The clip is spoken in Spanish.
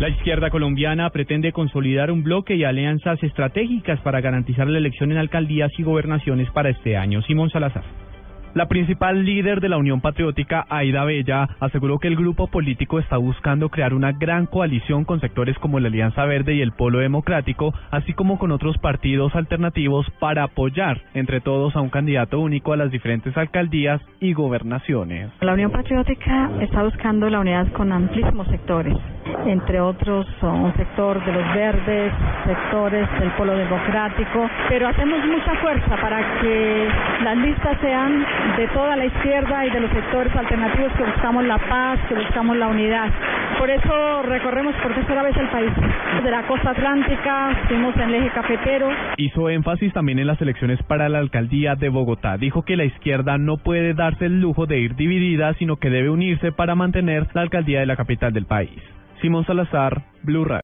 La izquierda colombiana pretende consolidar un bloque y alianzas estratégicas para garantizar la elección en alcaldías y gobernaciones para este año. Simón Salazar. La principal líder de la Unión Patriótica, Aida Bella, aseguró que el grupo político está buscando crear una gran coalición con sectores como la Alianza Verde y el Polo Democrático, así como con otros partidos alternativos para apoyar entre todos a un candidato único a las diferentes alcaldías y gobernaciones. La Unión Patriótica está buscando la unidad con amplísimos sectores, entre otros un sector de los verdes, sectores del Polo Democrático, pero hacemos mucha fuerza para que las listas sean de toda la izquierda y de los sectores alternativos que buscamos la paz, que buscamos la unidad. Por eso recorremos por tercera vez el país. De la costa atlántica, fuimos en el eje cafetero. Hizo énfasis también en las elecciones para la alcaldía de Bogotá. Dijo que la izquierda no puede darse el lujo de ir dividida, sino que debe unirse para mantener la alcaldía de la capital del país. Simón Salazar, Blue Radio.